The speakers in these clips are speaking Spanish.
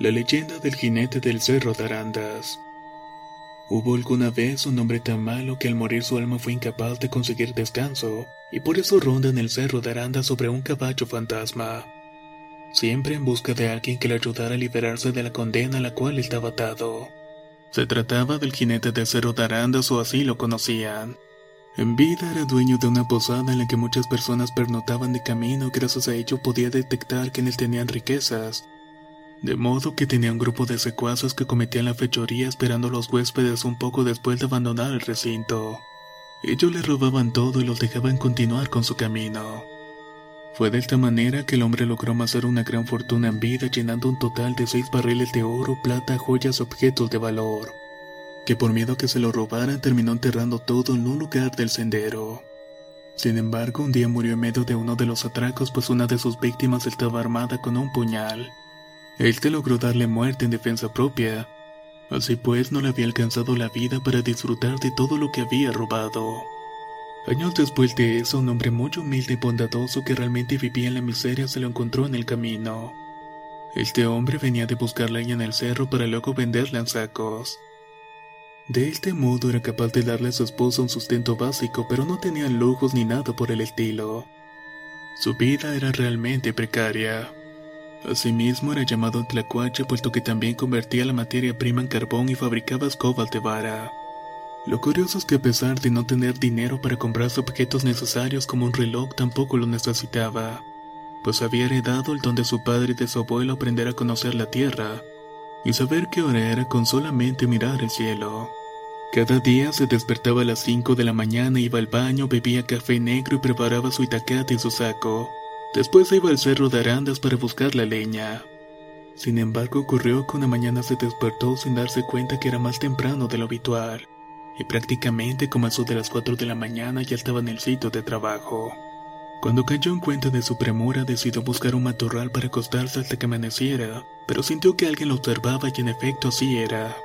La leyenda del jinete del cerro de Arandas. Hubo alguna vez un hombre tan malo que al morir su alma fue incapaz de conseguir descanso, y por eso ronda en el cerro de Arandas sobre un caballo fantasma, siempre en busca de alguien que le ayudara a liberarse de la condena a la cual estaba atado. Se trataba del jinete del cerro de Arandas o así lo conocían. En vida era dueño de una posada en la que muchas personas pernotaban de camino gracias a ello podía detectar que en él tenían riquezas, de modo que tenía un grupo de secuaces que cometían la fechoría esperando a los huéspedes un poco después de abandonar el recinto. Ellos le robaban todo y los dejaban continuar con su camino. Fue de esta manera que el hombre logró amasar una gran fortuna en vida llenando un total de seis barriles de oro, plata, joyas, objetos de valor, que por miedo a que se lo robaran terminó enterrando todo en un lugar del sendero. Sin embargo, un día murió en medio de uno de los atracos pues una de sus víctimas estaba armada con un puñal. Este logró darle muerte en defensa propia. Así pues, no le había alcanzado la vida para disfrutar de todo lo que había robado. Años después de eso, un hombre muy humilde y bondadoso que realmente vivía en la miseria se lo encontró en el camino. Este hombre venía de buscar en el cerro para luego venderla en sacos. De este modo era capaz de darle a su esposa un sustento básico, pero no tenía lujos ni nada por el estilo. Su vida era realmente precaria. Asimismo era llamado Tlacuache puesto que también convertía la materia prima en carbón y fabricaba escobas de vara. Lo curioso es que a pesar de no tener dinero para comprar objetos necesarios como un reloj tampoco lo necesitaba, pues había heredado el don de su padre y de su abuelo aprender a conocer la tierra y saber qué hora era con solamente mirar el cielo. Cada día se despertaba a las 5 de la mañana, iba al baño, bebía café negro y preparaba su itacate y su saco. Después iba al cerro de Arandas para buscar la leña. Sin embargo, ocurrió que una mañana se despertó sin darse cuenta que era más temprano de lo habitual, y prácticamente eso de las 4 de la mañana ya estaba en el sitio de trabajo. Cuando cayó en cuenta de su premura, decidió buscar un matorral para acostarse hasta que amaneciera, pero sintió que alguien lo observaba y en efecto así era.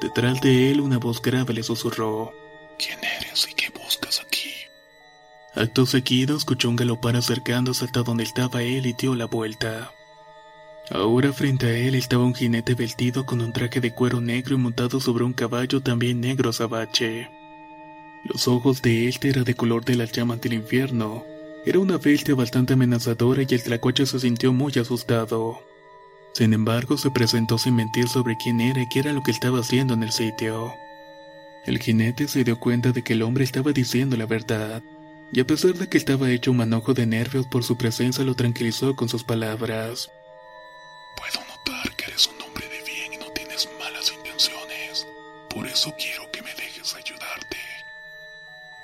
Detrás de él una voz grave le susurró, ¿Quién eres y qué? Acto seguido escuchó un galopar acercándose hasta donde estaba él y dio la vuelta. Ahora frente a él estaba un jinete vestido con un traje de cuero negro y montado sobre un caballo también negro azabache. Los ojos de él eran de color de las llamas del infierno. Era una bestia bastante amenazadora y el tlacuache se sintió muy asustado. Sin embargo, se presentó sin mentir sobre quién era y qué era lo que estaba haciendo en el sitio. El jinete se dio cuenta de que el hombre estaba diciendo la verdad y a pesar de que estaba hecho un manojo de nervios por su presencia, lo tranquilizó con sus palabras. Puedo notar que eres un hombre de bien y no tienes malas intenciones. Por eso quiero que me dejes ayudarte.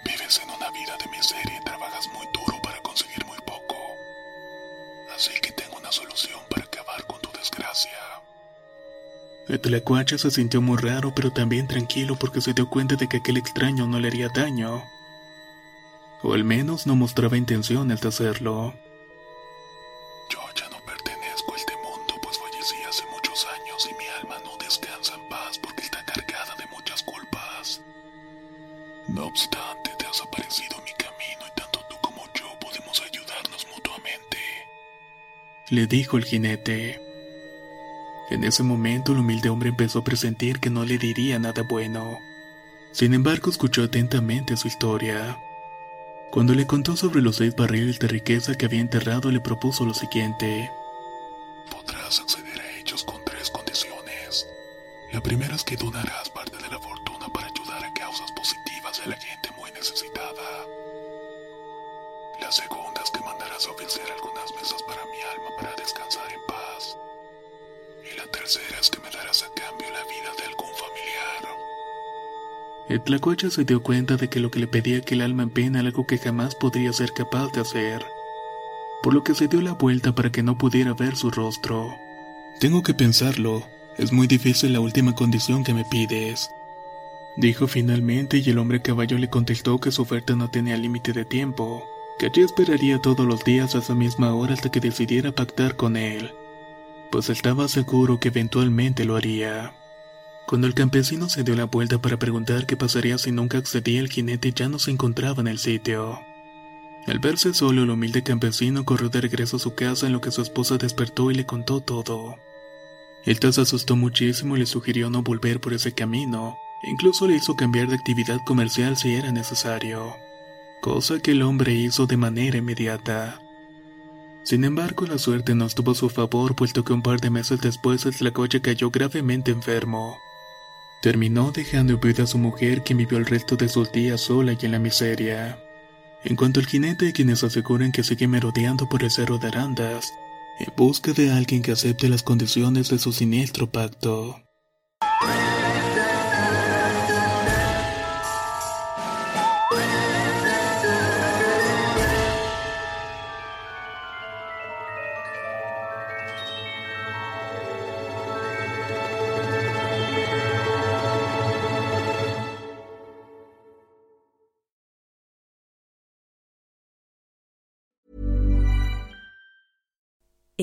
Vives en una vida de miseria y trabajas muy duro para conseguir muy poco. Así que tengo una solución para acabar con tu desgracia. El tlacuache se sintió muy raro, pero también tranquilo porque se dio cuenta de que aquel extraño no le haría daño o al menos no mostraba intenciones de hacerlo. Yo ya no pertenezco a este mundo, pues fallecí hace muchos años y mi alma no descansa en paz porque está cargada de muchas culpas. No obstante, te has aparecido en mi camino y tanto tú como yo podemos ayudarnos mutuamente. Le dijo el jinete. En ese momento el humilde hombre empezó a presentir que no le diría nada bueno. Sin embargo, escuchó atentamente su historia. Cuando le contó sobre los seis barriles de riqueza que había enterrado, le propuso lo siguiente. Podrás acceder a ellos con tres condiciones. La primera es que donarás parte El tlacuache se dio cuenta de que lo que le pedía que el alma en pena era algo que jamás podría ser capaz de hacer, por lo que se dio la vuelta para que no pudiera ver su rostro. Tengo que pensarlo, es muy difícil la última condición que me pides. Dijo finalmente y el hombre caballo le contestó que su oferta no tenía límite de tiempo, que allí esperaría todos los días a esa misma hora hasta que decidiera pactar con él, pues estaba seguro que eventualmente lo haría. Cuando el campesino se dio la vuelta para preguntar qué pasaría si nunca accedía, el jinete ya no se encontraba en el sitio. Al verse solo, el humilde campesino corrió de regreso a su casa en lo que su esposa despertó y le contó todo. El se asustó muchísimo y le sugirió no volver por ese camino, e incluso le hizo cambiar de actividad comercial si era necesario, cosa que el hombre hizo de manera inmediata. Sin embargo, la suerte no estuvo a su favor, puesto que un par de meses después el tlacoche cayó gravemente enfermo. Terminó dejando viuda a su mujer, quien vivió el resto de sus días sola y en la miseria. En cuanto al jinete, quienes aseguran que sigue merodeando por el cerro de Arandas, en busca de alguien que acepte las condiciones de su siniestro pacto.